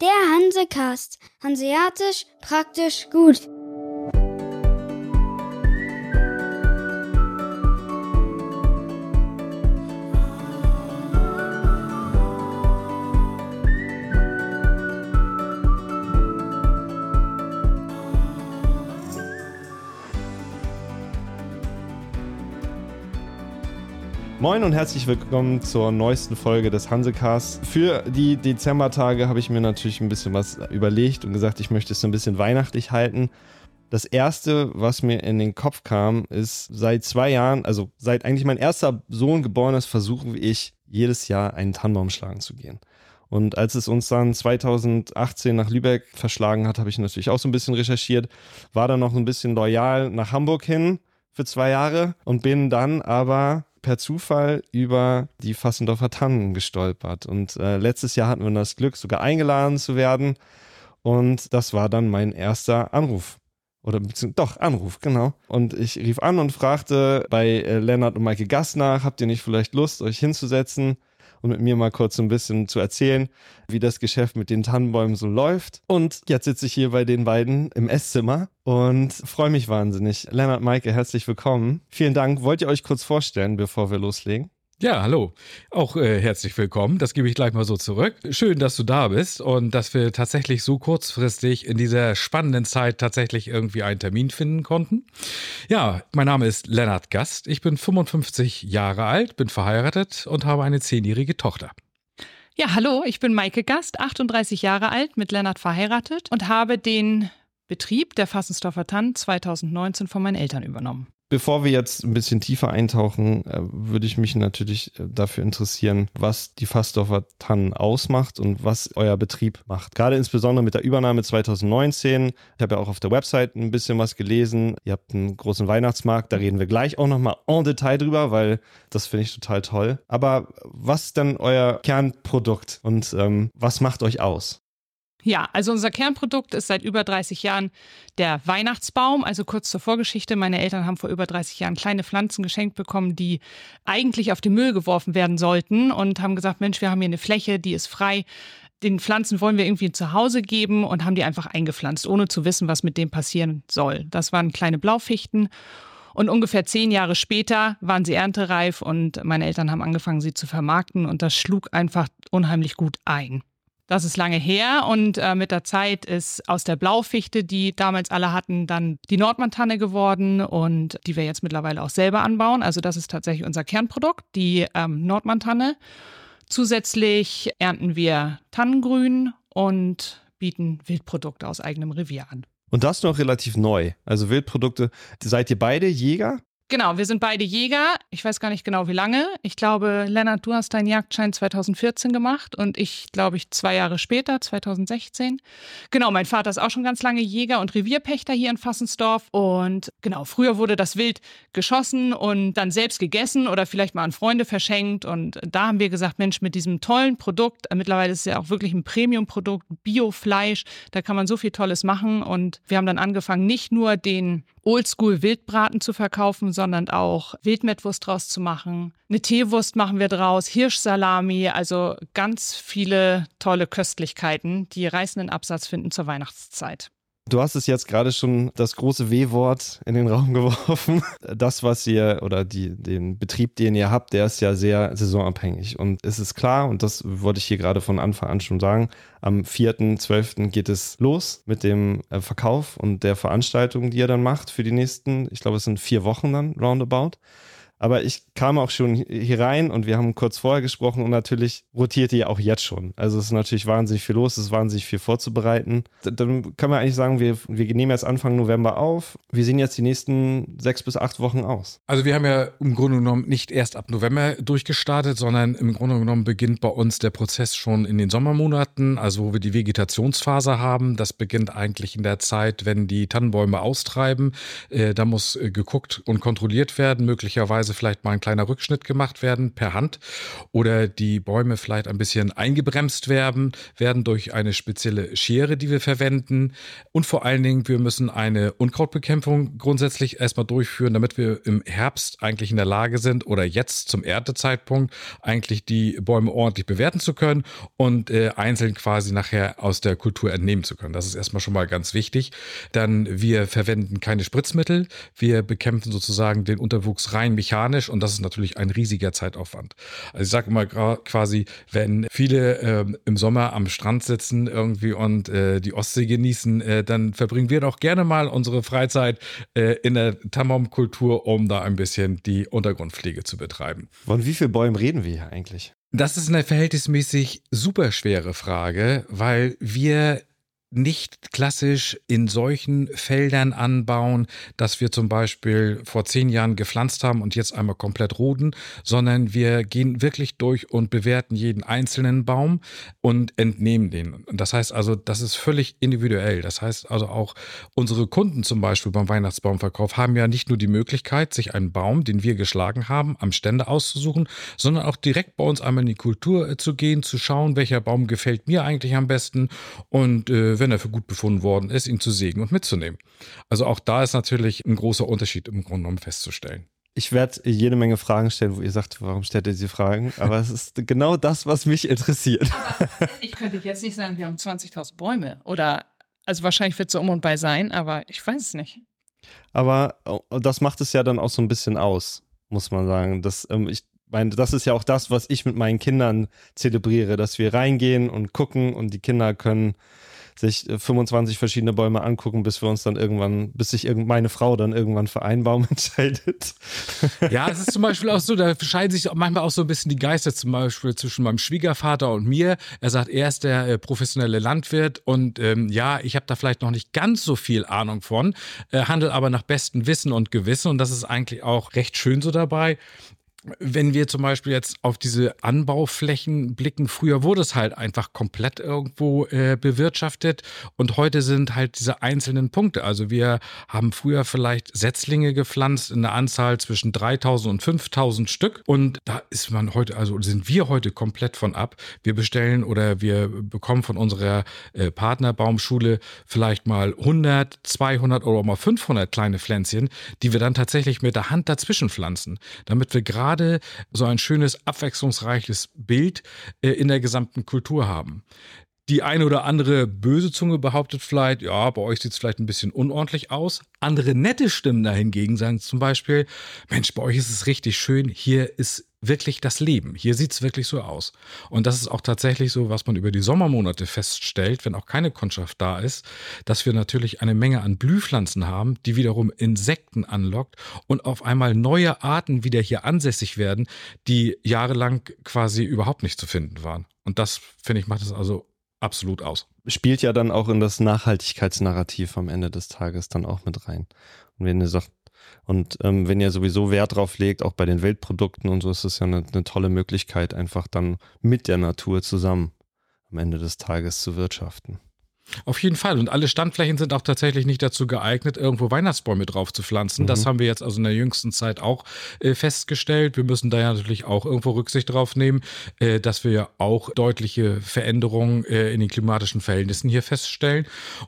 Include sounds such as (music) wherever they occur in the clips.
Der Hansecast. Hanseatisch praktisch gut. Moin und herzlich willkommen zur neuesten Folge des Hansecasts. Für die Dezembertage habe ich mir natürlich ein bisschen was überlegt und gesagt, ich möchte es so ein bisschen weihnachtlich halten. Das erste, was mir in den Kopf kam, ist seit zwei Jahren, also seit eigentlich mein erster Sohn geboren ist, versuche ich jedes Jahr einen Tannenbaum schlagen zu gehen. Und als es uns dann 2018 nach Lübeck verschlagen hat, habe ich natürlich auch so ein bisschen recherchiert, war dann noch ein bisschen loyal nach Hamburg hin für zwei Jahre und bin dann aber per Zufall über die Fassendorfer Tannen gestolpert. Und äh, letztes Jahr hatten wir das Glück, sogar eingeladen zu werden. Und das war dann mein erster Anruf. Oder doch, Anruf, genau. Und ich rief an und fragte bei äh, Lennart und Maike Gast nach, habt ihr nicht vielleicht Lust, euch hinzusetzen? Und mit mir mal kurz ein bisschen zu erzählen, wie das Geschäft mit den Tannenbäumen so läuft. Und jetzt sitze ich hier bei den beiden im Esszimmer und freue mich wahnsinnig. Lennart, Maike, herzlich willkommen. Vielen Dank. Wollt ihr euch kurz vorstellen, bevor wir loslegen? Ja, hallo. Auch äh, herzlich willkommen. Das gebe ich gleich mal so zurück. Schön, dass du da bist und dass wir tatsächlich so kurzfristig in dieser spannenden Zeit tatsächlich irgendwie einen Termin finden konnten. Ja, mein Name ist Lennart Gast. Ich bin 55 Jahre alt, bin verheiratet und habe eine zehnjährige Tochter. Ja, hallo, ich bin Maike Gast, 38 Jahre alt, mit Lennart verheiratet und habe den Betrieb der Fassensdorfer Tann 2019 von meinen Eltern übernommen. Bevor wir jetzt ein bisschen tiefer eintauchen, äh, würde ich mich natürlich äh, dafür interessieren, was die Fassdorfer Tannen ausmacht und was euer Betrieb macht. Gerade insbesondere mit der Übernahme 2019. Ich habe ja auch auf der Website ein bisschen was gelesen. Ihr habt einen großen Weihnachtsmarkt, da reden wir gleich auch nochmal en Detail drüber, weil das finde ich total toll. Aber was ist denn euer Kernprodukt und ähm, was macht euch aus? Ja, also unser Kernprodukt ist seit über 30 Jahren der Weihnachtsbaum. Also kurz zur Vorgeschichte. Meine Eltern haben vor über 30 Jahren kleine Pflanzen geschenkt bekommen, die eigentlich auf den Müll geworfen werden sollten und haben gesagt, Mensch, wir haben hier eine Fläche, die ist frei. Den Pflanzen wollen wir irgendwie zu Hause geben und haben die einfach eingepflanzt, ohne zu wissen, was mit dem passieren soll. Das waren kleine Blaufichten. Und ungefähr zehn Jahre später waren sie erntereif und meine Eltern haben angefangen, sie zu vermarkten und das schlug einfach unheimlich gut ein. Das ist lange her und äh, mit der Zeit ist aus der Blaufichte, die damals alle hatten, dann die Nordmantanne geworden und die wir jetzt mittlerweile auch selber anbauen. Also das ist tatsächlich unser Kernprodukt, die ähm, Nordmantanne. Zusätzlich ernten wir Tannengrün und bieten Wildprodukte aus eigenem Revier an. Und das noch relativ neu. Also Wildprodukte. Seid ihr beide Jäger? Genau, wir sind beide Jäger. Ich weiß gar nicht genau, wie lange. Ich glaube, Lennart, du hast deinen Jagdschein 2014 gemacht und ich, glaube ich, zwei Jahre später, 2016. Genau, mein Vater ist auch schon ganz lange Jäger und Revierpächter hier in Fassensdorf. Und genau, früher wurde das Wild geschossen und dann selbst gegessen oder vielleicht mal an Freunde verschenkt. Und da haben wir gesagt, Mensch, mit diesem tollen Produkt, äh, mittlerweile ist es ja auch wirklich ein Premium-Produkt, Biofleisch, da kann man so viel Tolles machen. Und wir haben dann angefangen, nicht nur den Oldschool-Wildbraten zu verkaufen, sondern auch Wildmettwurst draus zu machen. Eine Teewurst machen wir draus, Hirschsalami, also ganz viele tolle Köstlichkeiten, die reißenden Absatz finden zur Weihnachtszeit. Du hast es jetzt gerade schon das große W-Wort in den Raum (laughs) geworfen. Das, was ihr oder die, den Betrieb, den ihr habt, der ist ja sehr saisonabhängig. Und es ist klar, und das wollte ich hier gerade von Anfang an schon sagen, am 4.12. geht es los mit dem äh, Verkauf und der Veranstaltung, die ihr dann macht für die nächsten, ich glaube, es sind vier Wochen dann roundabout. Aber ich kam auch schon hier rein und wir haben kurz vorher gesprochen und natürlich rotiert ihr auch jetzt schon. Also es ist natürlich wahnsinnig viel los, es ist wahnsinnig viel vorzubereiten. Dann können wir eigentlich sagen, wir, wir nehmen jetzt Anfang November auf. Wie sehen jetzt die nächsten sechs bis acht Wochen aus? Also wir haben ja im Grunde genommen nicht erst ab November durchgestartet, sondern im Grunde genommen beginnt bei uns der Prozess schon in den Sommermonaten, also wo wir die Vegetationsphase haben. Das beginnt eigentlich in der Zeit, wenn die Tannenbäume austreiben. Äh, da muss äh, geguckt und kontrolliert werden, möglicherweise teilweise vielleicht mal ein kleiner Rückschnitt gemacht werden per Hand oder die Bäume vielleicht ein bisschen eingebremst werden, werden durch eine spezielle Schere, die wir verwenden. Und vor allen Dingen, wir müssen eine Unkrautbekämpfung grundsätzlich erstmal durchführen, damit wir im Herbst eigentlich in der Lage sind oder jetzt zum Erntezeitpunkt eigentlich die Bäume ordentlich bewerten zu können und äh, einzeln quasi nachher aus der Kultur entnehmen zu können. Das ist erstmal schon mal ganz wichtig. Dann wir verwenden keine Spritzmittel. Wir bekämpfen sozusagen den Unterwuchs rein mechanisch und das ist natürlich ein riesiger Zeitaufwand. Also ich sage immer quasi, wenn viele äh, im Sommer am Strand sitzen irgendwie und äh, die Ostsee genießen, äh, dann verbringen wir doch gerne mal unsere Freizeit äh, in der Tamam-Kultur, um da ein bisschen die Untergrundpflege zu betreiben. Von wie vielen Bäumen reden wir hier eigentlich? Das ist eine verhältnismäßig super schwere Frage, weil wir nicht klassisch in solchen Feldern anbauen, dass wir zum Beispiel vor zehn Jahren gepflanzt haben und jetzt einmal komplett roden, sondern wir gehen wirklich durch und bewerten jeden einzelnen Baum und entnehmen den. Das heißt also, das ist völlig individuell. Das heißt also auch unsere Kunden zum Beispiel beim Weihnachtsbaumverkauf haben ja nicht nur die Möglichkeit, sich einen Baum, den wir geschlagen haben, am Stände auszusuchen, sondern auch direkt bei uns einmal in die Kultur äh, zu gehen, zu schauen, welcher Baum gefällt mir eigentlich am besten und äh, wenn er für gut befunden worden ist, ihn zu sägen und mitzunehmen. Also auch da ist natürlich ein großer Unterschied im Grunde genommen festzustellen. Ich werde jede Menge Fragen stellen, wo ihr sagt, warum stellt ihr diese Fragen? Aber es ist genau das, was mich interessiert. Aber ich könnte jetzt nicht sagen, wir haben 20.000 Bäume. Oder, also wahrscheinlich wird es so um und bei sein, aber ich weiß es nicht. Aber oh, das macht es ja dann auch so ein bisschen aus, muss man sagen. Das, ähm, ich meine, das ist ja auch das, was ich mit meinen Kindern zelebriere, dass wir reingehen und gucken und die Kinder können sich 25 äh, verschiedene Bäume angucken, bis wir uns dann irgendwann, bis sich meine Frau dann irgendwann für einen Baum (laughs) entscheidet. Ja, es ist zum Beispiel auch so, da scheiden sich manchmal auch so ein bisschen die Geister, zum Beispiel zwischen meinem Schwiegervater und mir. Er sagt, er ist der äh, professionelle Landwirt und ähm, ja, ich habe da vielleicht noch nicht ganz so viel Ahnung von, äh, handel aber nach bestem Wissen und Gewissen und das ist eigentlich auch recht schön so dabei wenn wir zum Beispiel jetzt auf diese Anbauflächen blicken, früher wurde es halt einfach komplett irgendwo äh, bewirtschaftet und heute sind halt diese einzelnen Punkte. Also wir haben früher vielleicht Setzlinge gepflanzt in der Anzahl zwischen 3000 und 5000 Stück und da ist man heute, also sind wir heute komplett von ab. Wir bestellen oder wir bekommen von unserer äh, Partnerbaumschule vielleicht mal 100, 200 oder auch mal 500 kleine Pflänzchen, die wir dann tatsächlich mit der Hand dazwischen pflanzen, damit wir gerade gerade so ein schönes, abwechslungsreiches Bild äh, in der gesamten Kultur haben. Die eine oder andere böse Zunge behauptet vielleicht, ja, bei euch sieht es vielleicht ein bisschen unordentlich aus. Andere nette Stimmen dahingegen sagen zum Beispiel, Mensch, bei euch ist es richtig schön, hier ist wirklich das Leben. Hier sieht es wirklich so aus. Und das ist auch tatsächlich so, was man über die Sommermonate feststellt, wenn auch keine Kundschaft da ist, dass wir natürlich eine Menge an Blühpflanzen haben, die wiederum Insekten anlockt und auf einmal neue Arten wieder hier ansässig werden, die jahrelang quasi überhaupt nicht zu finden waren. Und das, finde ich, macht es also absolut aus. Spielt ja dann auch in das Nachhaltigkeitsnarrativ am Ende des Tages dann auch mit rein. Und wenn ihr sagt, und ähm, wenn ihr sowieso Wert drauf legt, auch bei den Weltprodukten und so, ist es ja eine, eine tolle Möglichkeit, einfach dann mit der Natur zusammen am Ende des Tages zu wirtschaften. Auf jeden Fall. Und alle Standflächen sind auch tatsächlich nicht dazu geeignet, irgendwo Weihnachtsbäume drauf zu pflanzen. Mhm. Das haben wir jetzt also in der jüngsten Zeit auch äh, festgestellt. Wir müssen da ja natürlich auch irgendwo Rücksicht drauf nehmen, äh, dass wir ja auch deutliche Veränderungen äh, in den klimatischen Verhältnissen hier feststellen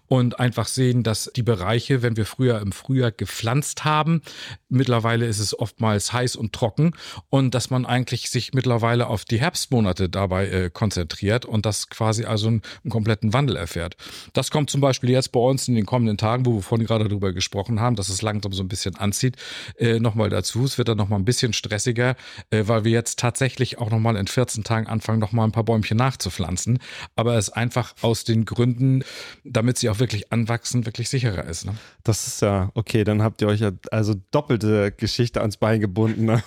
und einfach sehen, dass die Bereiche, wenn wir früher im Frühjahr gepflanzt haben, mittlerweile ist es oftmals heiß und trocken und dass man eigentlich sich mittlerweile auf die Herbstmonate dabei äh, konzentriert und das quasi also einen, einen kompletten Wandel erfährt. Das kommt zum Beispiel jetzt bei uns in den kommenden Tagen, wo wir vorhin gerade darüber gesprochen haben, dass es langsam so ein bisschen anzieht, äh, nochmal dazu. Es wird dann nochmal ein bisschen stressiger, äh, weil wir jetzt tatsächlich auch nochmal in 14 Tagen anfangen, nochmal ein paar Bäumchen nachzupflanzen. Aber es einfach aus den Gründen, damit sie auch wirklich anwachsen, wirklich sicherer ist. Ne? Das ist ja, okay, dann habt ihr euch ja also doppelte Geschichte ans Bein gebunden (laughs)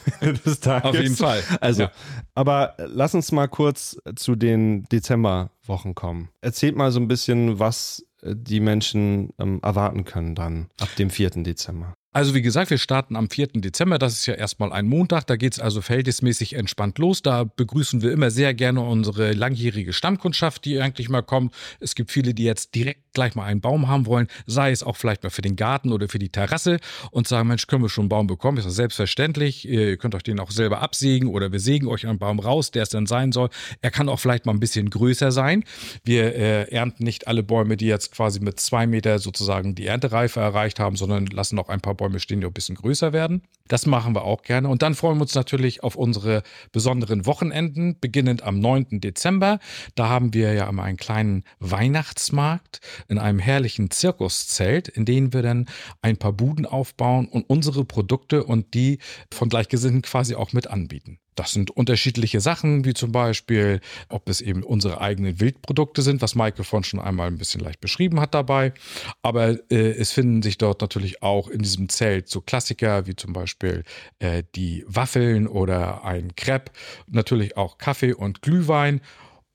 des Tages. Auf jeden Fall. Also, ja. aber lass uns mal kurz zu den Dezember Wochen kommen. Erzählt mal so ein bisschen, was äh, die Menschen ähm, erwarten können dann ab dem 4. Dezember. Also wie gesagt, wir starten am 4. Dezember, das ist ja erstmal ein Montag, da geht es also verhältnismäßig entspannt los. Da begrüßen wir immer sehr gerne unsere langjährige Stammkundschaft, die eigentlich mal kommt. Es gibt viele, die jetzt direkt gleich mal einen Baum haben wollen, sei es auch vielleicht mal für den Garten oder für die Terrasse und sagen, Mensch, können wir schon einen Baum bekommen? Ist das selbstverständlich. Ihr könnt euch den auch selber absägen oder wir sägen euch einen Baum raus, der es dann sein soll. Er kann auch vielleicht mal ein bisschen größer sein. Wir äh, ernten nicht alle Bäume, die jetzt quasi mit zwei Meter sozusagen die Erntereife erreicht haben, sondern lassen auch ein paar Bäume stehen, die auch ein bisschen größer werden. Das machen wir auch gerne. Und dann freuen wir uns natürlich auf unsere besonderen Wochenenden, beginnend am 9. Dezember. Da haben wir ja immer einen kleinen Weihnachtsmarkt in einem herrlichen Zirkuszelt, in dem wir dann ein paar Buden aufbauen und unsere Produkte und die von Gleichgesinnten quasi auch mit anbieten. Das sind unterschiedliche Sachen, wie zum Beispiel, ob es eben unsere eigenen Wildprodukte sind, was Maike von schon einmal ein bisschen leicht beschrieben hat dabei. Aber äh, es finden sich dort natürlich auch in diesem Zelt so Klassiker wie zum Beispiel äh, die Waffeln oder ein Crepe, natürlich auch Kaffee und Glühwein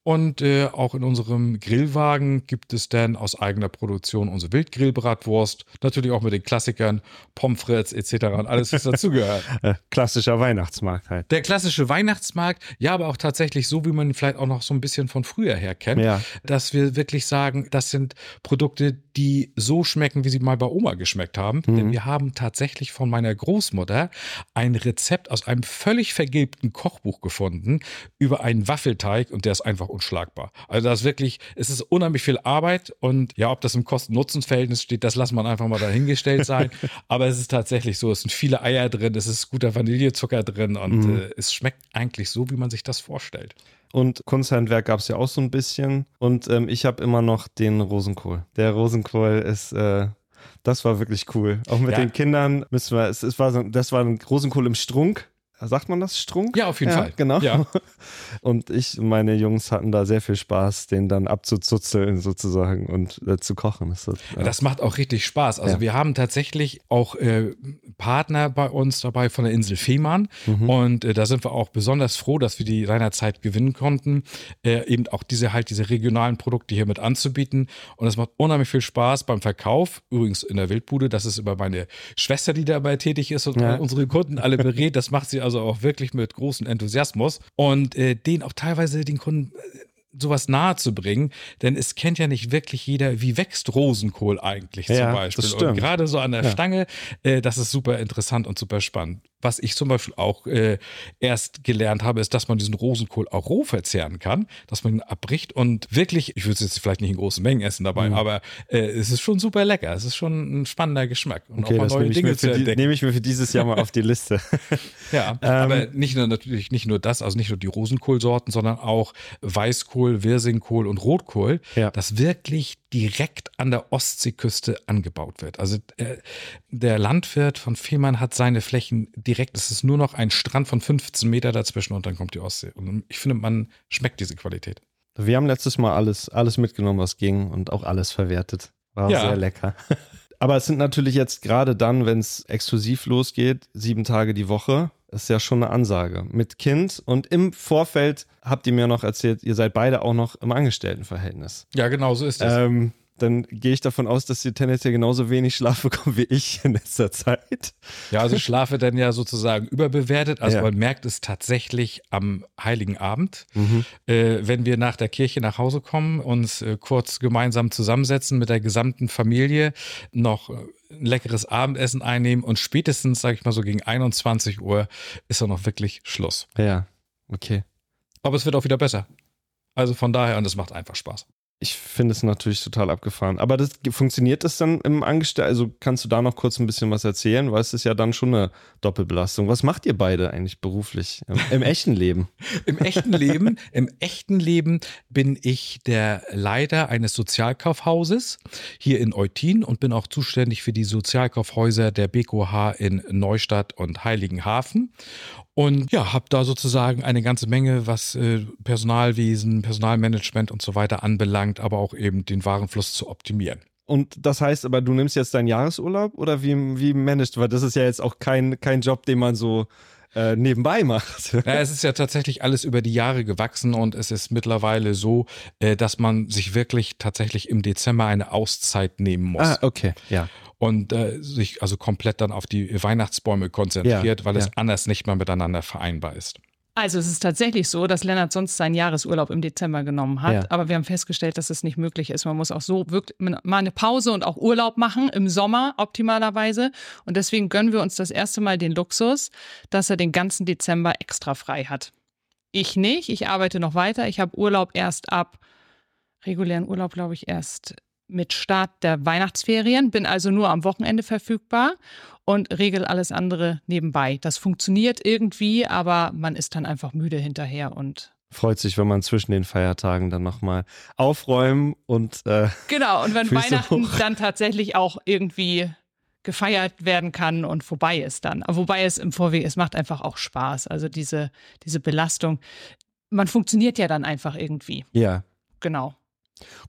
und äh, auch in unserem Grillwagen gibt es dann aus eigener Produktion unsere Wildgrillbratwurst. Natürlich auch mit den Klassikern, Pommes frites etc. und alles, was dazugehört. (laughs) Äh, klassischer Weihnachtsmarkt halt. Der klassische Weihnachtsmarkt, ja, aber auch tatsächlich so, wie man ihn vielleicht auch noch so ein bisschen von früher her kennt. Ja. Dass wir wirklich sagen, das sind Produkte, die so schmecken, wie sie mal bei Oma geschmeckt haben. Mhm. Denn wir haben tatsächlich von meiner Großmutter ein Rezept aus einem völlig vergilbten Kochbuch gefunden über einen Waffelteig und der ist einfach unschlagbar. Also das ist wirklich, es ist unheimlich viel Arbeit und ja, ob das im Kosten-Nutzen-Verhältnis steht, das lassen wir einfach mal dahingestellt sein. (laughs) Aber es ist tatsächlich so, es sind viele Eier drin, es ist guter Vanillezucker drin und mhm. äh, es schmeckt eigentlich so, wie man sich das vorstellt. Und Kunsthandwerk gab es ja auch so ein bisschen. Und ähm, ich habe immer noch den Rosenkohl. Der Rosenkohl ist, äh, das war wirklich cool. Auch mit ja. den Kindern müssen wir, es, es war so, das war ein Rosenkohl im Strunk. Sagt man das Strunk? Ja, auf jeden ja, Fall. Genau. Ja. (laughs) Und ich und meine Jungs hatten da sehr viel Spaß, den dann abzuzuzeln sozusagen und äh, zu kochen. Das, ja. das, macht auch richtig Spaß. Also wir haben tatsächlich auch äh, Partner bei uns dabei von der Insel Fehmarn mhm. und äh, da sind wir auch besonders froh, dass wir die seinerzeit gewinnen konnten, äh, eben auch diese halt diese regionalen Produkte hier mit anzubieten. Und es macht unheimlich viel Spaß beim Verkauf. Übrigens in der Wildbude, das ist über meine Schwester, die dabei tätig ist und unsere Kunden alle berät. Das macht sie also also auch wirklich mit großem Enthusiasmus. Und äh, den auch teilweise den Kunden äh, sowas nahe zu bringen, denn es kennt ja nicht wirklich jeder, wie wächst Rosenkohl eigentlich ja, zum Beispiel. Und gerade so an der ja. Stange, äh, das ist super interessant und super spannend was ich zum Beispiel auch äh, erst gelernt habe, ist, dass man diesen Rosenkohl auch roh verzehren kann, dass man ihn abbricht und wirklich, ich würde es jetzt vielleicht nicht in großen Mengen essen dabei, mhm. aber äh, es ist schon super lecker. Es ist schon ein spannender Geschmack. Und okay, auch mal das neue Dinge für die, nehme ich mir für dieses Jahr mal auf die Liste. (laughs) ja, ähm, aber nicht nur natürlich nicht nur das, also nicht nur die Rosenkohlsorten, sondern auch Weißkohl, Wirsingkohl und Rotkohl, ja. das wirklich direkt an der Ostseeküste angebaut wird. Also äh, der Landwirt von Fehmarn hat seine Flächen direkt, es ist nur noch ein Strand von 15 Meter dazwischen und dann kommt die Ostsee. Und ich finde, man schmeckt diese Qualität. Wir haben letztes Mal alles, alles mitgenommen, was ging und auch alles verwertet. War ja. sehr lecker. (laughs) Aber es sind natürlich jetzt gerade dann, wenn es exklusiv losgeht, sieben Tage die Woche, ist ja schon eine Ansage. Mit Kind und im Vorfeld habt ihr mir noch erzählt, ihr seid beide auch noch im Angestelltenverhältnis. Ja, genau so ist es. Ähm, dann gehe ich davon aus, dass ihr tendenziell genauso wenig Schlaf bekommt wie ich in letzter Zeit. Ja, also Schlafe dann ja sozusagen überbewertet. Also ja. man merkt es tatsächlich am Heiligen Abend, mhm. äh, wenn wir nach der Kirche nach Hause kommen, uns äh, kurz gemeinsam zusammensetzen mit der gesamten Familie, noch äh, ein leckeres Abendessen einnehmen und spätestens, sage ich mal so, gegen 21 Uhr ist dann noch wirklich Schluss. Ja, okay. Aber es wird auch wieder besser. Also von daher, und es macht einfach Spaß ich finde es natürlich total abgefahren. Aber das, funktioniert das dann im Angestellten? Also kannst du da noch kurz ein bisschen was erzählen? Weil es ist ja dann schon eine Doppelbelastung. Was macht ihr beide eigentlich beruflich im, im echten Leben? (laughs) Im echten Leben, im echten Leben bin ich der Leiter eines Sozialkaufhauses hier in Eutin und bin auch zuständig für die Sozialkaufhäuser der BKH in Neustadt und Heiligenhafen. Und ja, habe da sozusagen eine ganze Menge, was äh, Personalwesen, Personalmanagement und so weiter anbelangt, aber auch eben den Warenfluss zu optimieren. Und das heißt aber, du nimmst jetzt deinen Jahresurlaub oder wie, wie managst du? Weil das ist ja jetzt auch kein, kein Job, den man so äh, nebenbei macht. (laughs) Ja, es ist ja tatsächlich alles über die Jahre gewachsen und es ist mittlerweile so, äh, dass man sich wirklich tatsächlich im Dezember eine Auszeit nehmen muss. Ah, okay, ja. und äh, sich also komplett dann auf die Weihnachtsbäume konzentriert, Ja, weil ja. es anders nicht mehr miteinander vereinbar ist. Also es ist tatsächlich so, dass Lennart sonst seinen Jahresurlaub im Dezember genommen hat, Ja. aber wir haben festgestellt, dass es nicht möglich ist. Man muss auch so wirklich mal eine Pause und auch Urlaub machen im Sommer optimalerweise und deswegen gönnen wir uns das erste Mal den Luxus, dass er den ganzen Dezember extra frei hat. Ich nicht, ich arbeite noch weiter. Ich habe Urlaub erst ab regulären Urlaub, glaube ich, erst mit Start der Weihnachtsferien, bin also nur am Wochenende verfügbar und regel alles andere nebenbei. Das funktioniert irgendwie, aber man ist dann einfach müde hinterher und Freut sich, wenn man zwischen den Feiertagen dann nochmal aufräumen und äh, genau. Und wenn Füße Weihnachten hoch. dann tatsächlich auch irgendwie gefeiert werden kann und vorbei ist dann. Wobei es im Vorweg, es macht einfach auch Spaß. Also diese, diese Belastung. Man funktioniert ja dann einfach irgendwie. ja. Genau.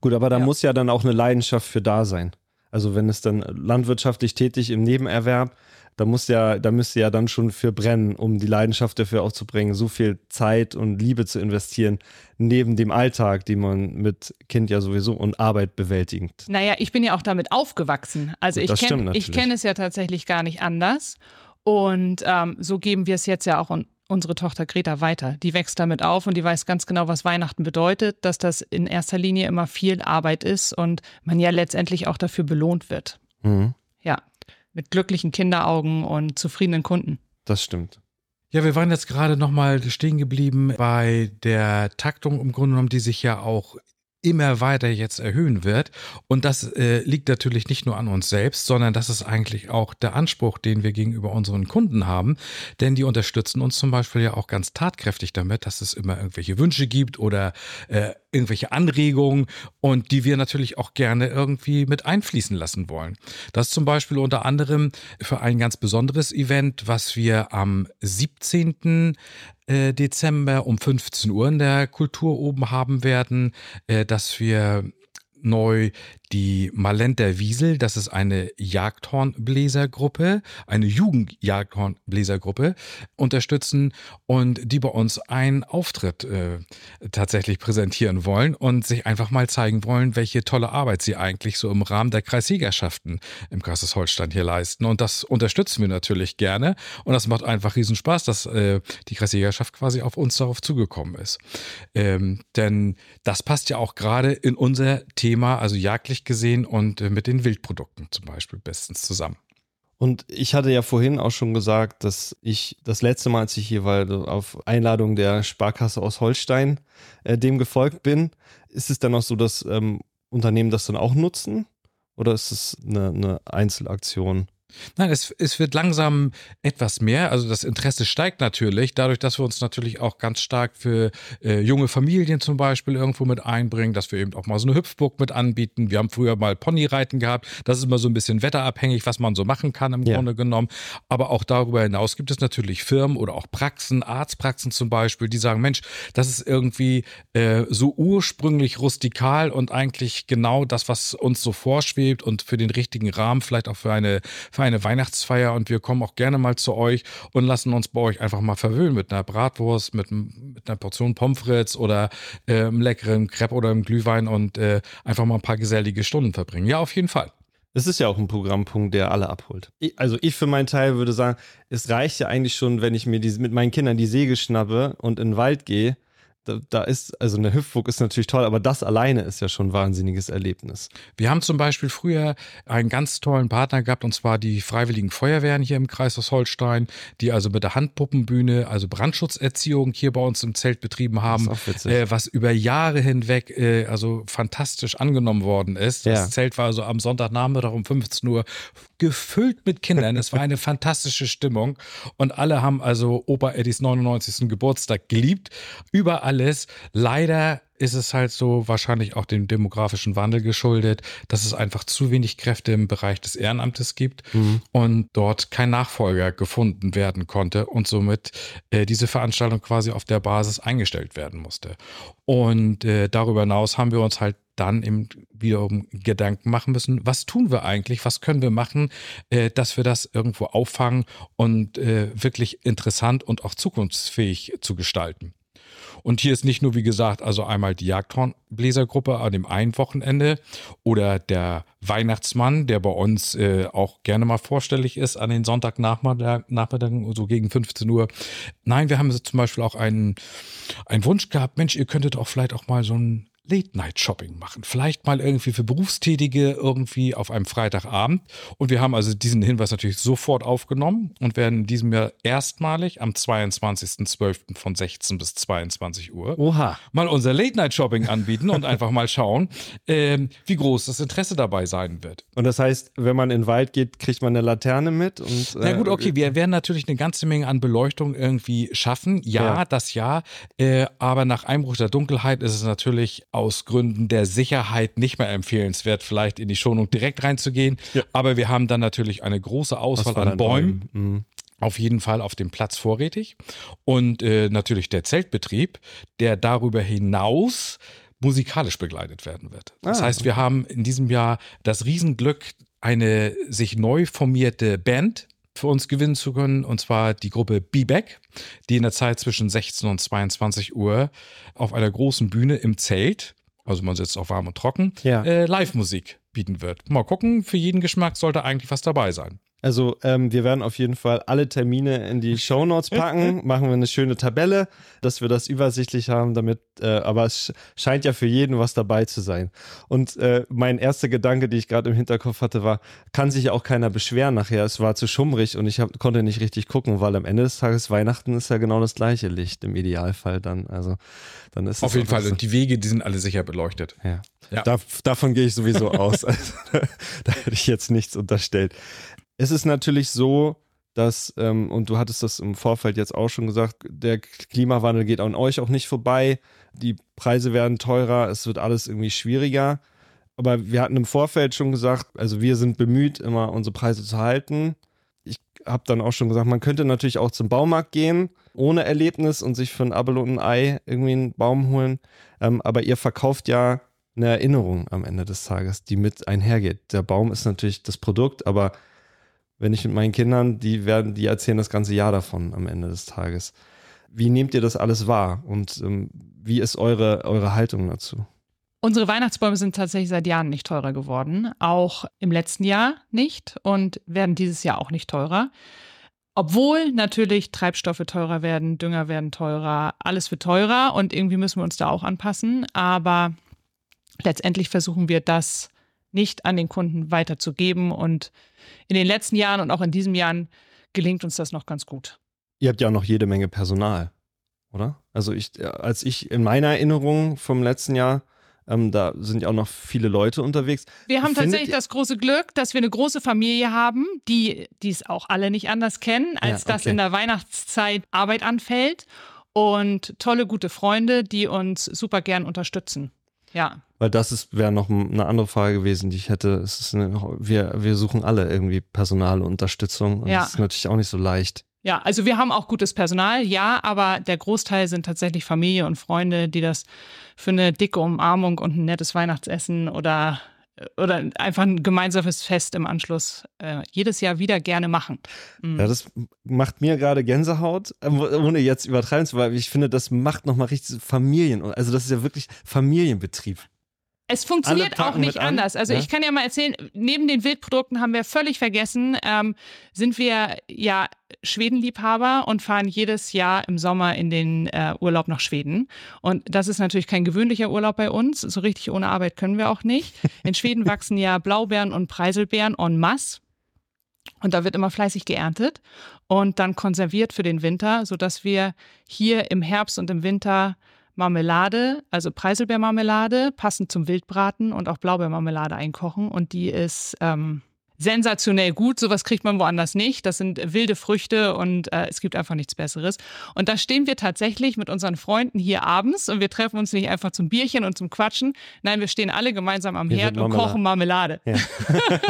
Gut, aber da Ja. muss ja dann auch eine Leidenschaft für da sein. Also wenn es dann landwirtschaftlich tätig im Nebenerwerb, da muss ja, da müsste ja dann schon für brennen, um die Leidenschaft dafür aufzubringen, so viel Zeit und Liebe zu investieren, neben dem Alltag, den man mit Kind ja sowieso und Arbeit bewältigt. Naja, ich bin ja auch damit aufgewachsen. Also Gut, ich kenne kenn es ja tatsächlich gar nicht anders. Und ähm, so geben wir es jetzt ja auch an unsere Tochter Greta weiter. Die wächst damit auf und die weiß ganz genau, was Weihnachten bedeutet, dass das in erster Linie immer viel Arbeit ist und man ja letztendlich auch dafür belohnt wird. Mhm, Ja, mit glücklichen Kinderaugen und zufriedenen Kunden. das stimmt. Ja, wir waren jetzt gerade nochmal stehen geblieben bei der Taktung im Grunde genommen, die sich ja auch immer weiter jetzt erhöhen wird. Und das äh, liegt natürlich nicht nur an uns selbst, sondern das ist eigentlich auch der Anspruch, den wir gegenüber unseren Kunden haben. Denn die unterstützen uns zum Beispiel ja auch ganz tatkräftig damit, dass es immer irgendwelche Wünsche gibt oder äh, irgendwelche Anregungen und die wir natürlich auch gerne irgendwie mit einfließen lassen wollen. Das zum Beispiel unter anderem für ein ganz besonderes Event, was wir am 17. äh, Dezember um 15 Uhr in der Kultur oben haben werden, äh, dass wir neu die Malenter Wiesel, das ist eine Jagdhornbläsergruppe, eine Jugendjagdhornbläsergruppe, unterstützen und die bei uns einen Auftritt äh, tatsächlich präsentieren wollen und sich einfach mal zeigen wollen, welche tolle Arbeit sie eigentlich so im Rahmen der Kreisjägerschaften im Kaiserslautern hier leisten. Und das unterstützen wir natürlich gerne und das macht einfach riesen Spaß, dass äh, die Kreisjägerschaft quasi auf uns darauf zugekommen ist. Ähm, denn das passt ja auch gerade in unser Thema, also jagdlich gesehen und äh, mit den Wildprodukten zum Beispiel bestens zusammen. Und ich hatte ja vorhin auch schon gesagt, dass ich das letzte Mal, als ich hier war, auf Einladung der Sparkasse aus Holstein äh, dem gefolgt bin. Ist es dann auch so, dass ähm, Unternehmen das dann auch nutzen? Oder ist es eine, eine Einzelaktion? Nein, es, es wird langsam etwas mehr. Also das Interesse steigt natürlich, dadurch, dass wir uns natürlich auch ganz stark für äh, junge Familien zum Beispiel irgendwo mit einbringen, dass wir eben auch mal so eine Hüpfburg mit anbieten. Wir haben früher mal Ponyreiten gehabt. Das ist immer so ein bisschen wetterabhängig, was man so machen kann im Ja. Grunde genommen. Aber auch darüber hinaus gibt es natürlich Firmen oder auch Praxen, Arztpraxen zum Beispiel, die sagen, Mensch, das ist irgendwie äh, so ursprünglich rustikal und eigentlich genau das, was uns so vorschwebt und für den richtigen Rahmen, vielleicht auch für eine, für eine Weihnachtsfeier. Und wir kommen auch gerne mal zu euch und lassen uns bei euch einfach mal verwöhnen mit einer Bratwurst, mit, mit einer Portion Pommes frites oder äh, einem leckeren Crepe oder einem Glühwein und äh, einfach mal ein paar gesellige Stunden verbringen. Ja, auf jeden Fall. Es ist ja auch ein Programmpunkt, der alle abholt. Ich, also ich für meinen Teil würde sagen, es reicht ja eigentlich schon, wenn ich mir die, mit meinen Kindern die Säge schnappe und in den Wald gehe. Da, da ist, also eine Hüpfburg ist natürlich toll, aber das alleine ist ja schon ein wahnsinniges Erlebnis. Wir haben zum Beispiel früher einen ganz tollen Partner gehabt, und zwar die Freiwilligen Feuerwehren hier im Kreis aus Holstein, die also mit der Handpuppenbühne, also Brandschutzerziehung hier bei uns im Zelt betrieben haben, äh, was über Jahre hinweg äh, also fantastisch angenommen worden ist. Ja. Das Zelt war also am Sonntagnachmittag um 15 Uhr gefüllt mit Kindern. es war eine (laughs) fantastische Stimmung und alle haben also Opa Eddies 99. Geburtstag geliebt. Über alles. Leider ist es halt so wahrscheinlich auch dem demografischen Wandel geschuldet, dass es einfach zu wenig Kräfte im Bereich des Ehrenamtes gibt und dort kein Nachfolger gefunden werden konnte und somit äh, diese Veranstaltung quasi auf der Basis eingestellt werden musste. Und äh, darüber hinaus haben wir uns halt dann eben wiederum Gedanken machen müssen, was tun wir eigentlich, was können wir machen, äh, dass wir das irgendwo auffangen und äh, wirklich interessant und auch zukunftsfähig zu gestalten. Und hier ist nicht nur, wie gesagt, also einmal die Jagdhornbläsergruppe an dem einen Wochenende oder der Weihnachtsmann, der bei uns äh, auch gerne mal vorstellig ist an den Sonntagnachmittagen, so gegen 15 Uhr. Nein, wir haben zum Beispiel auch einen, einen Wunsch gehabt, Mensch, ihr könntet auch vielleicht auch mal so ein Late-Night-Shopping machen. Vielleicht mal irgendwie für Berufstätige irgendwie auf einem Freitagabend. Und wir haben also diesen Hinweis natürlich sofort aufgenommen und werden in diesem Jahr erstmalig am 22.12. von 16 bis 22 Uhr Oha. mal unser Late-Night-Shopping anbieten und einfach mal schauen, ähm, wie groß das Interesse dabei sein wird. Und das heißt, wenn man in den Wald geht, kriegt man eine Laterne mit und. Na gut, okay, wir werden natürlich eine ganze Menge an Beleuchtung irgendwie schaffen. Ja, Ja. das ja. Äh, aber nach Einbruch der Dunkelheit ist es natürlich aus Gründen der Sicherheit nicht mehr empfehlenswert, vielleicht in die Schonung direkt reinzugehen. Ja. Aber wir haben dann natürlich eine große Auswahl, an. Bäumen. Mhm. Auf jeden Fall auf dem Platz vorrätig. Und äh, natürlich der Zeltbetrieb, der darüber hinaus musikalisch begleitet werden wird. Das Ah, heißt, wir haben in diesem Jahr das Riesenglück, eine sich neu formierte Band für uns gewinnen zu können, und zwar die Gruppe B-Back, die in der Zeit zwischen 16 und 22 Uhr auf einer großen Bühne im Zelt, also man sitzt auch warm und trocken, Ja. äh, Live-Musik bieten wird. Mal gucken, für jeden Geschmack sollte eigentlich was dabei sein. Also ähm, wir werden auf jeden Fall alle Termine in die (laughs) Shownotes packen, machen wir eine schöne Tabelle, dass wir das übersichtlich haben, damit, äh, aber es scheint ja für jeden was dabei zu sein. Und äh, mein erster Gedanke, die ich gerade im Hinterkopf hatte, war, kann sich ja auch keiner beschweren nachher, es war zu schummrig und ich hab, konnte nicht richtig gucken, weil am Ende des Tages Weihnachten ist ja genau das gleiche Licht im Idealfall dann. Also dann ist Auf jeden Fall. Und die Wege, die sind alle sicher beleuchtet. Ja. Ja. Da, davon gehe ich sowieso aus. Also, (laughs) (laughs) da hätte ich jetzt nichts unterstellt. Es ist natürlich so, dass, ähm, und du hattest das im Vorfeld jetzt auch schon gesagt, der Klimawandel geht an euch auch nicht vorbei. Die Preise werden teurer, es wird alles irgendwie schwieriger. Aber wir hatten im Vorfeld schon gesagt, also wir sind bemüht, immer unsere Preise zu halten. Ich habe dann auch schon gesagt, man könnte natürlich auch zum Baumarkt gehen, ohne Erlebnis und sich für ein Apfel und ein Ei irgendwie einen Baum holen. Ähm, aber ihr verkauft ja eine Erinnerung am Ende des Tages, die mit einhergeht. Der Baum ist natürlich das Produkt, aber wenn ich mit meinen Kindern, die werden, die erzählen das ganze Jahr davon am Ende des Tages. Wie nehmt ihr das alles wahr und ähm, wie ist eure, eure Haltung dazu? Unsere Weihnachtsbäume sind tatsächlich seit Jahren nicht teurer geworden, auch im letzten Jahr nicht und werden dieses Jahr auch nicht teurer. Obwohl natürlich Treibstoffe teurer werden, Dünger werden teurer, alles wird teurer und irgendwie müssen wir uns da auch anpassen. Aber letztendlich versuchen wir das nicht an den Kunden weiterzugeben und in den letzten Jahren und auch in diesem Jahr gelingt uns das noch ganz gut. Ihr habt ja auch noch jede Menge Personal, oder? Also ich, äh, als ich in meiner Erinnerung vom letzten Jahr, ähm, da sind ja auch noch viele Leute unterwegs. Wir haben Findet tatsächlich das große Glück, dass wir eine große Familie haben, die die es auch alle nicht anders kennen, als Ja, dass okay. in der Weihnachtszeit Arbeit anfällt und tolle, gute Freunde, die uns super gern unterstützen. Ja, Weil das ist wäre noch eine andere Frage gewesen, die ich hätte. Eine, wir, wir suchen alle irgendwie Personal und Unterstützung. Und Ja. das ist natürlich auch nicht so leicht. ja, also wir haben auch gutes Personal, ja, aber der Großteil sind tatsächlich Familie und Freunde, die das für eine dicke Umarmung und ein nettes Weihnachtsessen oder oder einfach ein gemeinsames Fest im Anschluss äh, jedes Jahr wieder gerne machen. Mhm. Ja, das macht mir gerade Gänsehaut, ähm, ohne jetzt übertreiben zu, weil ich finde, das macht nochmal richtig Familien. Also das ist ja wirklich Familienbetrieb. Es funktioniert auch nicht an, anders. Also ja? ich kann ja mal erzählen, neben den Wildprodukten haben wir völlig vergessen, ähm, sind wir ja Schwedenliebhaber und fahren jedes Jahr im Sommer in den äh, Urlaub nach Schweden. Und das ist natürlich kein gewöhnlicher Urlaub bei uns. So richtig ohne Arbeit können wir auch nicht. In Schweden wachsen ja Blaubeeren und Preiselbeeren en masse. Und da wird immer fleißig geerntet und dann konserviert für den Winter, sodass wir hier im Herbst und im Winter Marmelade, also Preiselbeermarmelade, passend zum Wildbraten und auch Blaubeermarmelade einkochen. Und die ist ähm, sensationell gut. Sowas kriegt man woanders nicht. Das sind wilde Früchte und äh, es gibt einfach nichts Besseres. Und da stehen wir tatsächlich mit unseren Freunden hier abends und wir treffen uns nicht einfach zum Bierchen und zum Quatschen. Nein, wir stehen alle gemeinsam am Hier Herd und kochen Marmelade. Ja. (laughs)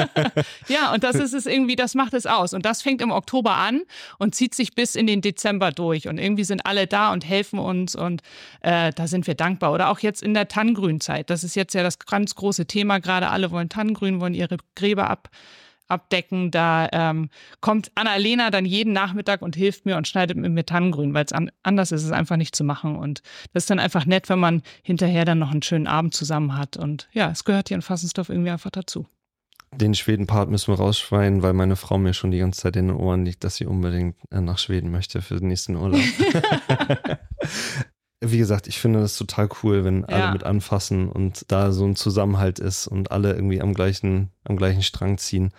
(laughs) Ja, und das ist es irgendwie, das macht es aus. Und das fängt im Oktober an und zieht sich bis in den Dezember durch. Und irgendwie sind alle da und helfen uns und äh, da sind wir dankbar. Oder auch jetzt in der Tannengrünzeit. Das ist jetzt ja das ganz große Thema. Gerade alle wollen Tannengrün, wollen ihre Gräber ab, abdecken. Da ähm, kommt Annalena dann jeden Nachmittag und hilft mir und schneidet mir mit Tannengrün, weil es an, anders ist es einfach nicht zu machen. Und das ist dann einfach nett, wenn man hinterher dann noch einen schönen Abend zusammen hat. Und ja, es gehört hier in Fassensdorf irgendwie einfach dazu. Den Schweden-Part müssen wir rausschreien, weil meine Frau mir schon die ganze Zeit in den Ohren liegt, dass sie unbedingt äh, nach Schweden möchte für den nächsten Urlaub. (laughs) (laughs) Wie gesagt, ich finde das total cool, wenn alle Ja. mit anfassen und da so ein Zusammenhalt ist und alle irgendwie am gleichen, am gleichen Strang ziehen.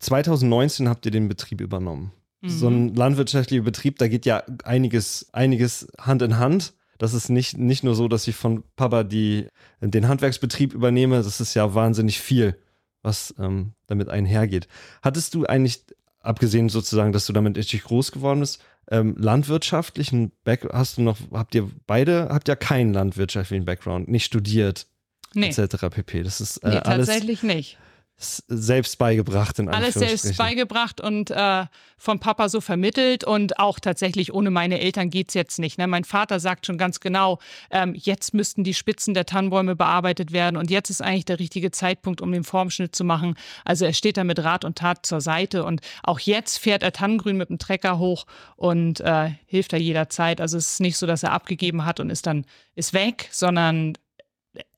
2019 habt ihr den Betrieb übernommen. So ein landwirtschaftlicher Betrieb, da geht ja einiges, einiges Hand in Hand. Das ist nicht, nicht nur so, dass ich von Papa die, den Handwerksbetrieb übernehme, das ist ja wahnsinnig viel, was ähm, damit einhergeht. Hattest du eigentlich, abgesehen sozusagen, dass du damit richtig groß geworden bist, ähm, landwirtschaftlichen Back hast du noch, habt ihr beide, habt ihr keinen landwirtschaftlichen Background, nicht studiert, Nee, etc. pp. Das ist äh, nee alles tatsächlich nicht. Selbst beigebracht in Alles selbst beigebracht und äh, vom Papa so vermittelt und auch tatsächlich ohne meine Eltern geht's jetzt nicht. Ne? Mein Vater sagt schon ganz genau, ähm, jetzt müssten die Spitzen der Tannenbäume bearbeitet werden und jetzt ist eigentlich der richtige Zeitpunkt, um den Formschnitt zu machen. Also er steht da mit Rat und Tat zur Seite und auch jetzt fährt er Tannengrün mit dem Trecker hoch und äh, hilft da jederzeit. Also es ist nicht so, dass er abgegeben hat und ist dann ist weg, sondern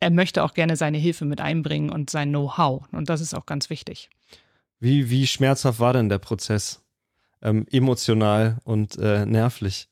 er möchte auch gerne seine Hilfe mit einbringen und sein Know-how. Und das ist auch ganz wichtig. Wie, wie schmerzhaft war denn der Prozess? Ähm, emotional und äh, nervlich.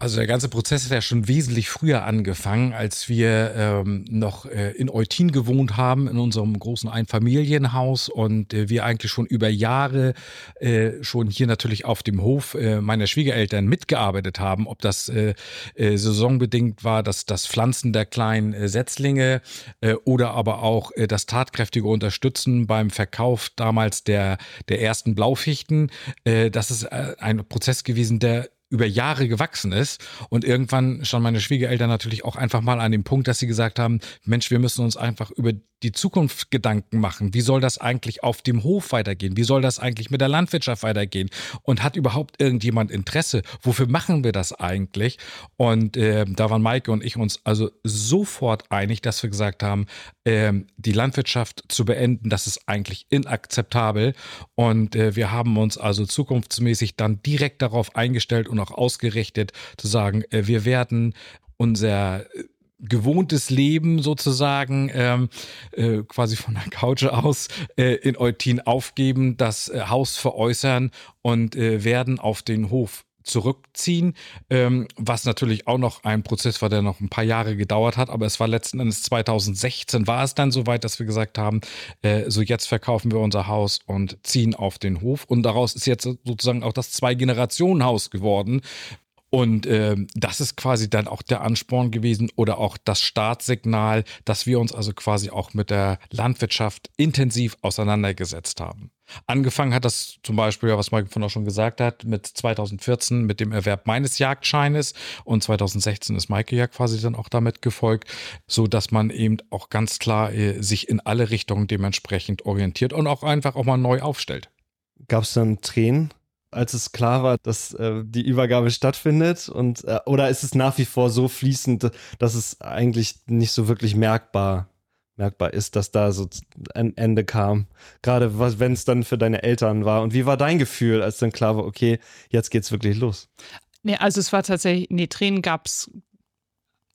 Also der ganze Prozess hat ja schon wesentlich früher angefangen, als wir ähm, noch äh, in Eutin gewohnt haben, in unserem großen Einfamilienhaus und äh, wir eigentlich schon über Jahre äh, schon hier natürlich auf dem Hof äh, meiner Schwiegereltern mitgearbeitet haben, ob das äh, äh, saisonbedingt war, dass das Pflanzen der kleinen äh, Setzlinge äh, oder aber auch äh, das tatkräftige Unterstützen beim Verkauf damals der, der ersten Blaufichten. Äh, das ist äh, ein Prozess gewesen, der über Jahre gewachsen ist. Und irgendwann standen meine Schwiegereltern natürlich auch einfach mal an dem Punkt, dass sie gesagt haben, Mensch, wir müssen uns einfach über die Zukunft Gedanken machen. Wie soll das eigentlich auf dem Hof weitergehen? Wie soll das eigentlich mit der Landwirtschaft weitergehen? Und hat überhaupt irgendjemand Interesse? Wofür machen wir das eigentlich? Und äh, da waren Maike und ich uns also sofort einig, dass wir gesagt haben, ähm, die Landwirtschaft zu beenden, das ist eigentlich inakzeptabel. Und äh, wir haben uns also zukunftsmäßig dann direkt darauf eingestellt und auch ausgerichtet, zu sagen, äh, wir werden unser äh, gewohntes Leben sozusagen ähm, äh, quasi von der Couch aus äh, in Eutin aufgeben, das äh, Haus veräußern und äh, werden auf den Hof zurückziehen, ähm, was natürlich auch noch ein Prozess war, der noch ein paar Jahre gedauert hat, aber es war letzten Endes 2016 war es dann soweit, dass wir gesagt haben, äh, so jetzt verkaufen wir unser Haus und ziehen auf den Hof? Und daraus ist jetzt sozusagen auch das Zwei-Generationen-Haus geworden, und ähm, das ist quasi dann auch der Ansporn gewesen oder auch das Startsignal, dass wir uns also quasi auch mit der Landwirtschaft intensiv auseinandergesetzt haben. Angefangen hat das zum Beispiel, was Mike von auch schon gesagt hat, mit 2014 mit dem Erwerb meines Jagdscheines und 2016 ist Maike ja quasi dann auch damit gefolgt, so dass man eben auch ganz klar äh, sich in alle Richtungen dementsprechend orientiert und auch einfach auch mal neu aufstellt. Gab es dann Tränen, als es klar war, dass äh, die Übergabe stattfindet? Und, äh, oder ist es nach wie vor so fließend, dass es eigentlich nicht so wirklich merkbar, merkbar ist, dass da so ein Ende kam? Gerade wenn es dann für deine Eltern war. Und wie war dein Gefühl, als dann klar war, okay, jetzt geht's wirklich los? Nee, also es war tatsächlich, nee, Tränen gab's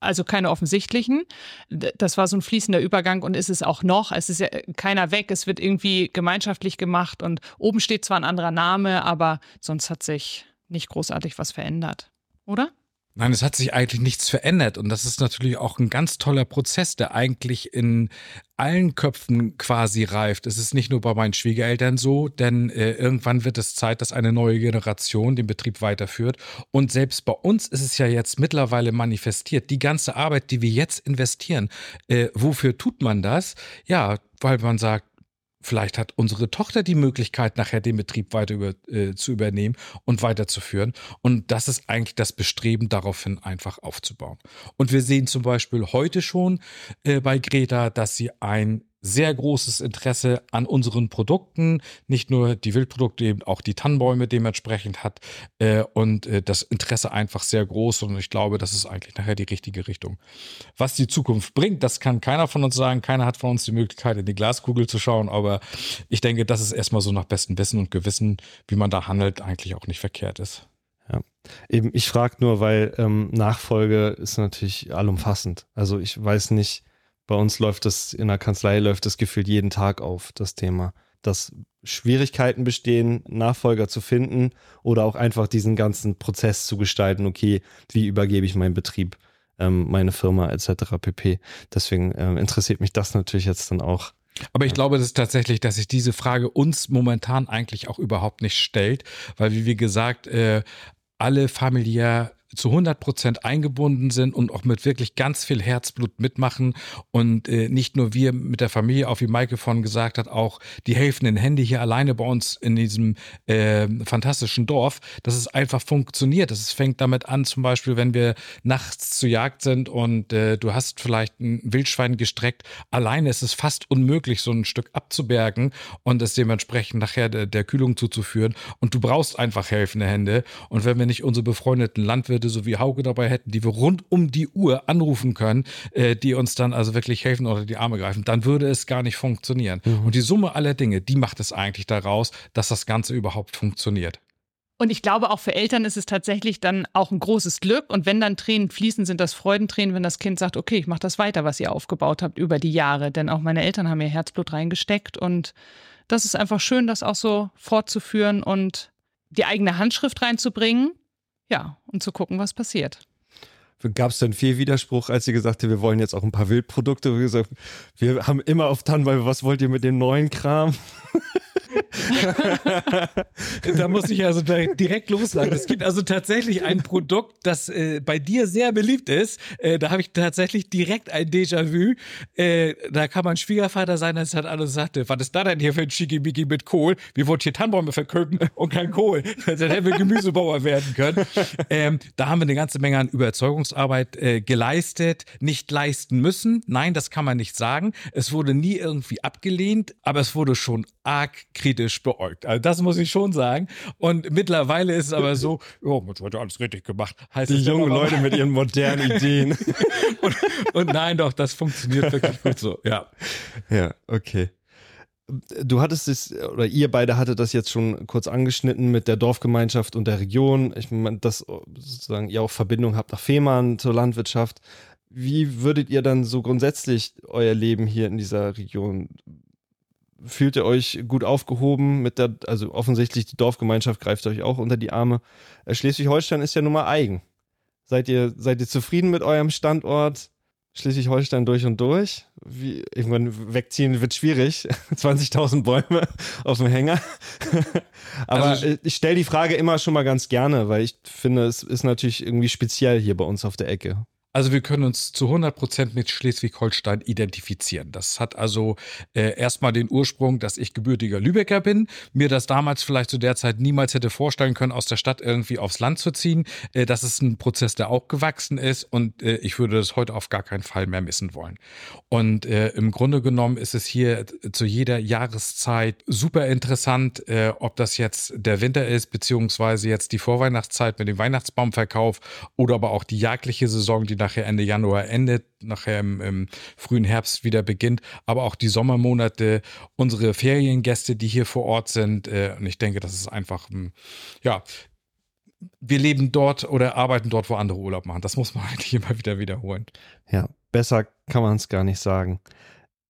also keine offensichtlichen. Das war so ein fließender Übergang und ist es auch noch. Es ist ja keiner weg, es wird irgendwie gemeinschaftlich gemacht und oben steht zwar ein anderer Name, aber sonst hat sich nicht großartig was verändert. Oder? Nein, es hat sich eigentlich nichts verändert und das ist natürlich auch ein ganz toller Prozess, der eigentlich in allen Köpfen quasi reift. Es ist nicht nur bei meinen Schwiegereltern so, denn äh, irgendwann wird es Zeit, dass eine neue Generation den Betrieb weiterführt. Und selbst bei uns ist es ja jetzt mittlerweile manifestiert. Die ganze Arbeit, die wir jetzt investieren, äh, wofür tut man das? Ja, weil man sagt, Vielleicht hat unsere Tochter die Möglichkeit, nachher den Betrieb weiter über, äh, zu übernehmen und weiterzuführen. Und das ist eigentlich das Bestreben, daraufhin einfach aufzubauen. Und wir sehen zum Beispiel heute schon äh, bei Greta, dass sie ein sehr großes Interesse an unseren Produkten, nicht nur die Wildprodukte, eben auch die Tannenbäume dementsprechend hat äh, und äh, das Interesse einfach sehr groß und ich glaube, das ist eigentlich nachher die richtige Richtung. Was die Zukunft bringt, das kann keiner von uns sagen, keiner hat von uns die Möglichkeit in die Glaskugel zu schauen, aber ich denke, das ist erstmal so nach bestem Wissen und Gewissen, wie man da handelt, eigentlich auch nicht verkehrt ist. Ja, eben ich frage nur, weil ähm, Nachfolge ist natürlich allumfassend. Also ich weiß nicht, bei uns läuft das, in der Kanzlei läuft das gefühlt jeden Tag auf, das Thema. Dass Schwierigkeiten bestehen, Nachfolger zu finden oder auch einfach diesen ganzen Prozess zu gestalten, okay, wie übergebe ich meinen Betrieb, ähm, meine Firma etc. pp. Deswegen ähm, interessiert mich das natürlich jetzt dann auch. Aber ich glaube, das ist tatsächlich, dass sich diese Frage uns momentan eigentlich auch überhaupt nicht stellt, weil wie wir gesagt, äh, alle familiär zu 100 Prozent eingebunden sind und auch mit wirklich ganz viel Herzblut mitmachen. Und äh, nicht nur wir mit der Familie, auch wie Maike von gesagt hat, auch die helfenden Hände hier alleine bei uns in diesem äh, fantastischen Dorf, dass es einfach funktioniert. Es fängt damit an, zum Beispiel, wenn wir nachts zur Jagd sind und äh, du hast vielleicht ein Wildschwein gestreckt, alleine ist es fast unmöglich, so ein Stück abzubergen und es dementsprechend nachher der, der Kühlung zuzuführen. Und du brauchst einfach helfende Hände. Und wenn wir nicht unsere befreundeten Landwirte Leute so wie Hauke dabei hätten, die wir rund um die Uhr anrufen können, äh, die uns dann also wirklich helfen oder die Arme greifen, dann würde es gar nicht funktionieren. Mhm. Und die Summe aller Dinge, die macht es eigentlich daraus, dass das Ganze überhaupt funktioniert. Und ich glaube, auch für Eltern ist es tatsächlich dann auch ein großes Glück. Und wenn dann Tränen fließen, sind das Freudentränen, wenn das Kind sagt, okay, ich mache das weiter, was ihr aufgebaut habt über die Jahre. Denn auch meine Eltern haben ihr Herzblut reingesteckt. Und das ist einfach schön, das auch so fortzuführen und die eigene Handschrift reinzubringen ja, und zu gucken, was passiert. Gab es denn viel Widerspruch, als sie gesagt hat, wir wollen jetzt auch ein paar Wildprodukte? Wir, gesagt, wir haben immer auf Tannenbäume, was wollt ihr mit dem neuen Kram? (laughs) da muss ich also direkt loslagen. Es gibt also tatsächlich ein Produkt, das äh, bei dir sehr beliebt ist. Äh, da habe ich tatsächlich direkt ein Déjà-vu. Äh, da kann man Schwiegervater sein, das hat alles sagte, was ist da denn hier für ein Schickimicki mit Kohl? Wir wollen hier Tannenbäume verköpen und kein Kohl. Dann hätten wir Gemüsebauer werden können. Ähm, da haben wir eine ganze Menge an Überzeugungsarbeit äh, geleistet, nicht leisten müssen. Nein, das kann man nicht sagen. Es wurde nie irgendwie abgelehnt, aber es wurde schon arg kritisch beäugt. Also das muss ich schon sagen. Und mittlerweile ist es aber so, (laughs) ja, man hat ja alles richtig gemacht. Heißt Die jungen Leute mit ihren modernen (laughs) Ideen. und, und nein, doch, das funktioniert wirklich gut so, ja. Ja, okay. Du hattest es, oder ihr beide hattet das jetzt schon kurz angeschnitten mit der Dorfgemeinschaft und der Region. Ich meine, dass sozusagen ihr auch Verbindung habt nach Fehmarn zur Landwirtschaft. Wie würdet ihr dann so grundsätzlich euer Leben hier in dieser Region fühlt ihr euch gut aufgehoben mit der, also offensichtlich die Dorfgemeinschaft greift euch auch unter die Arme. Äh, Schleswig-Holstein ist ja nun mal eigen. Seid ihr, seid ihr zufrieden mit eurem Standort? Schleswig-Holstein durch und durch. Wie, irgendwann wegziehen wird schwierig. (laughs) 20.000 Bäume (laughs) auf dem Hänger. (laughs) Aber also ich, ich stelle die Frage immer schon mal ganz gerne, weil ich finde, es ist natürlich irgendwie speziell hier bei uns auf der Ecke. Also wir können uns zu 100 Prozent mit Schleswig-Holstein identifizieren. Das hat also äh, erstmal den Ursprung, dass ich gebürtiger Lübecker bin, mir das damals vielleicht zu der Zeit niemals hätte vorstellen können, aus der Stadt irgendwie aufs Land zu ziehen. Äh, das ist ein Prozess, der auch gewachsen ist und äh, ich würde das heute auf gar keinen Fall mehr missen wollen. Und äh, im Grunde genommen ist es hier zu jeder Jahreszeit super interessant, äh, ob das jetzt der Winter ist, beziehungsweise jetzt die Vorweihnachtszeit mit dem Weihnachtsbaumverkauf oder aber auch die jagdliche Saison, die nachher Ende Januar endet, nachher im, im, frühen Herbst wieder beginnt, aber auch die Sommermonate, unsere Feriengäste, die hier vor Ort sind. Äh, und ich denke, das ist einfach, hm, ja, wir leben dort oder arbeiten dort, wo andere Urlaub machen. Das muss man (laughs) eigentlich immer wieder wiederholen. Ja, besser kann man es gar nicht sagen.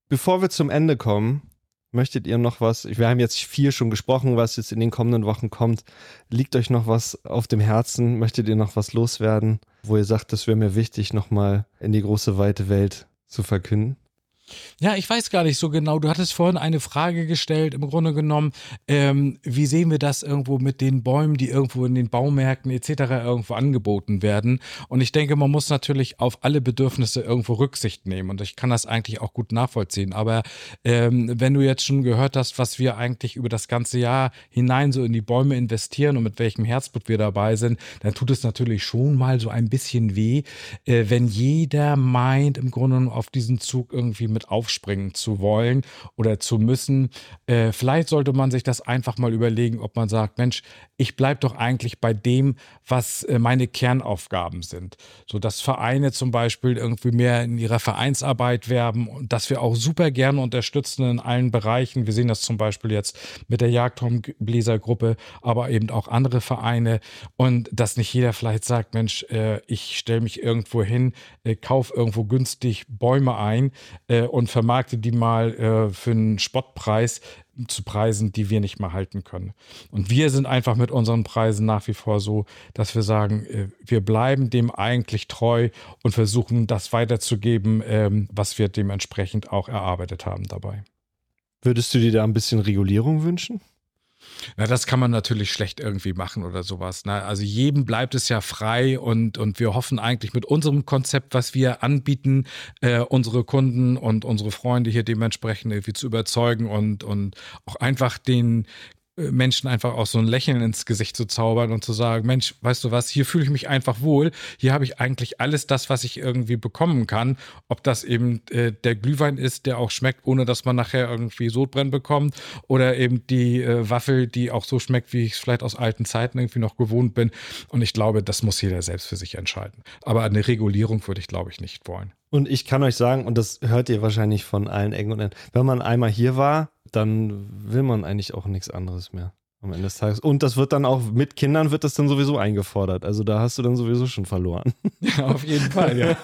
Bevor wir zum Ende kommen, Möchtet ihr noch was? Wir haben jetzt viel schon gesprochen, was jetzt in den kommenden Wochen kommt. Liegt euch noch was auf dem Herzen? Möchtet ihr noch was loswerden, wo ihr sagt, das wäre mir wichtig, nochmal in die große weite Welt zu verkünden? Ja, ich weiß gar nicht so genau. Du hattest vorhin eine Frage gestellt, im Grunde genommen, ähm, wie sehen wir das irgendwo mit den Bäumen, die irgendwo in den Baumärkten etc. irgendwo angeboten werden? Und ich denke, man muss natürlich auf alle Bedürfnisse irgendwo Rücksicht nehmen. Und ich kann das eigentlich auch gut nachvollziehen. Aber ähm, wenn du jetzt schon gehört hast, was wir eigentlich über das ganze Jahr hinein so in die Bäume investieren und mit welchem Herzblut wir dabei sind, dann tut es natürlich schon mal so ein bisschen weh, äh, wenn jeder meint, im Grunde genommen auf diesen Zug irgendwie mit mit aufspringen zu wollen oder zu müssen. Äh, vielleicht sollte man sich das einfach mal überlegen, ob man sagt, Mensch, ich bleibe doch eigentlich bei dem, was äh, meine Kernaufgaben sind. So dass Vereine zum Beispiel irgendwie mehr in ihrer Vereinsarbeit werben und dass wir auch super gerne unterstützen in allen Bereichen. Wir sehen das zum Beispiel jetzt mit der Jagdhornbläsergruppe, aber eben auch andere Vereine und dass nicht jeder vielleicht sagt, Mensch, äh, ich stelle mich irgendwo hin, äh, kaufe irgendwo günstig Bäume ein äh, und vermarkte die mal äh, für einen Spottpreis zu Preisen, die wir nicht mehr halten können. Und wir sind einfach mit unseren Preisen nach wie vor so, dass wir sagen, äh, wir bleiben dem eigentlich treu und versuchen, das weiterzugeben, ähm, was wir dementsprechend auch erarbeitet haben dabei. Würdest du dir da ein bisschen Regulierung wünschen? Na, das kann man natürlich schlecht irgendwie machen oder sowas. Ne? Also jedem bleibt es ja frei und, und wir hoffen eigentlich mit unserem Konzept, was wir anbieten, äh, unsere Kunden und unsere Freunde hier dementsprechend irgendwie zu überzeugen und, und auch einfach den Menschen einfach auch so ein Lächeln ins Gesicht zu zaubern und zu sagen, Mensch, weißt du was, hier fühle ich mich einfach wohl, hier habe ich eigentlich alles das, was ich irgendwie bekommen kann, ob das eben äh, der Glühwein ist, der auch schmeckt, ohne dass man nachher irgendwie Sodbrennen bekommt oder eben die äh, Waffel, die auch so schmeckt, wie ich es vielleicht aus alten Zeiten irgendwie noch gewohnt bin und ich glaube, das muss jeder selbst für sich entscheiden. Aber eine Regulierung würde ich, glaube ich, nicht wollen. Und ich kann euch sagen, und das hört ihr wahrscheinlich von allen Ecken und Enden, wenn man einmal hier war, dann will man eigentlich auch nichts anderes mehr am Ende des Tages. Und das wird dann auch mit Kindern wird das dann sowieso eingefordert. Also da hast du dann sowieso schon verloren. (laughs) Ja, auf jeden Fall, ja.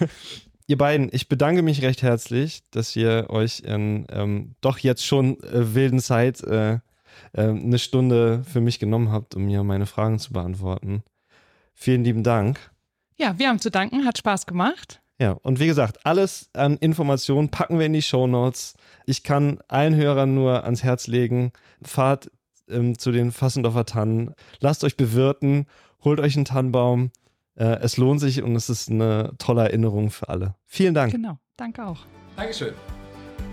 (laughs) Ihr beiden, ich bedanke mich recht herzlich, dass ihr euch in ähm, doch jetzt schon äh, wilden Zeit äh, äh, eine Stunde für mich genommen habt, um mir meine Fragen zu beantworten. Vielen lieben Dank. Ja, wir haben zu danken, hat Spaß gemacht. Ja, und wie gesagt, alles an Informationen packen wir in die Show Notes. Ich kann allen Hörern nur ans Herz legen, fahrt ähm, zu den Fassendorfer Tannen, lasst euch bewirten, holt euch einen Tannenbaum. Äh, es lohnt sich und es ist eine tolle Erinnerung für alle. Vielen Dank. Genau, danke auch. Dankeschön.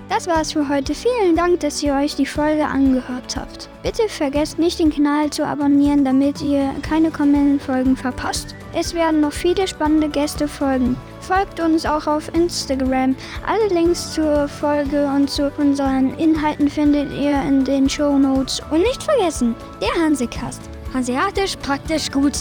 Das war's für heute. Vielen Dank, dass ihr euch die Folge angehört habt. Bitte vergesst nicht, den Kanal zu abonnieren, damit ihr keine kommenden Folgen verpasst. Es werden noch viele spannende Gäste folgen. Folgt uns auch auf Instagram. Alle Links zur Folge und zu unseren Inhalten findet ihr in den Show Notes. Und nicht vergessen, der Hansekast. Hanseatisch praktisch gut.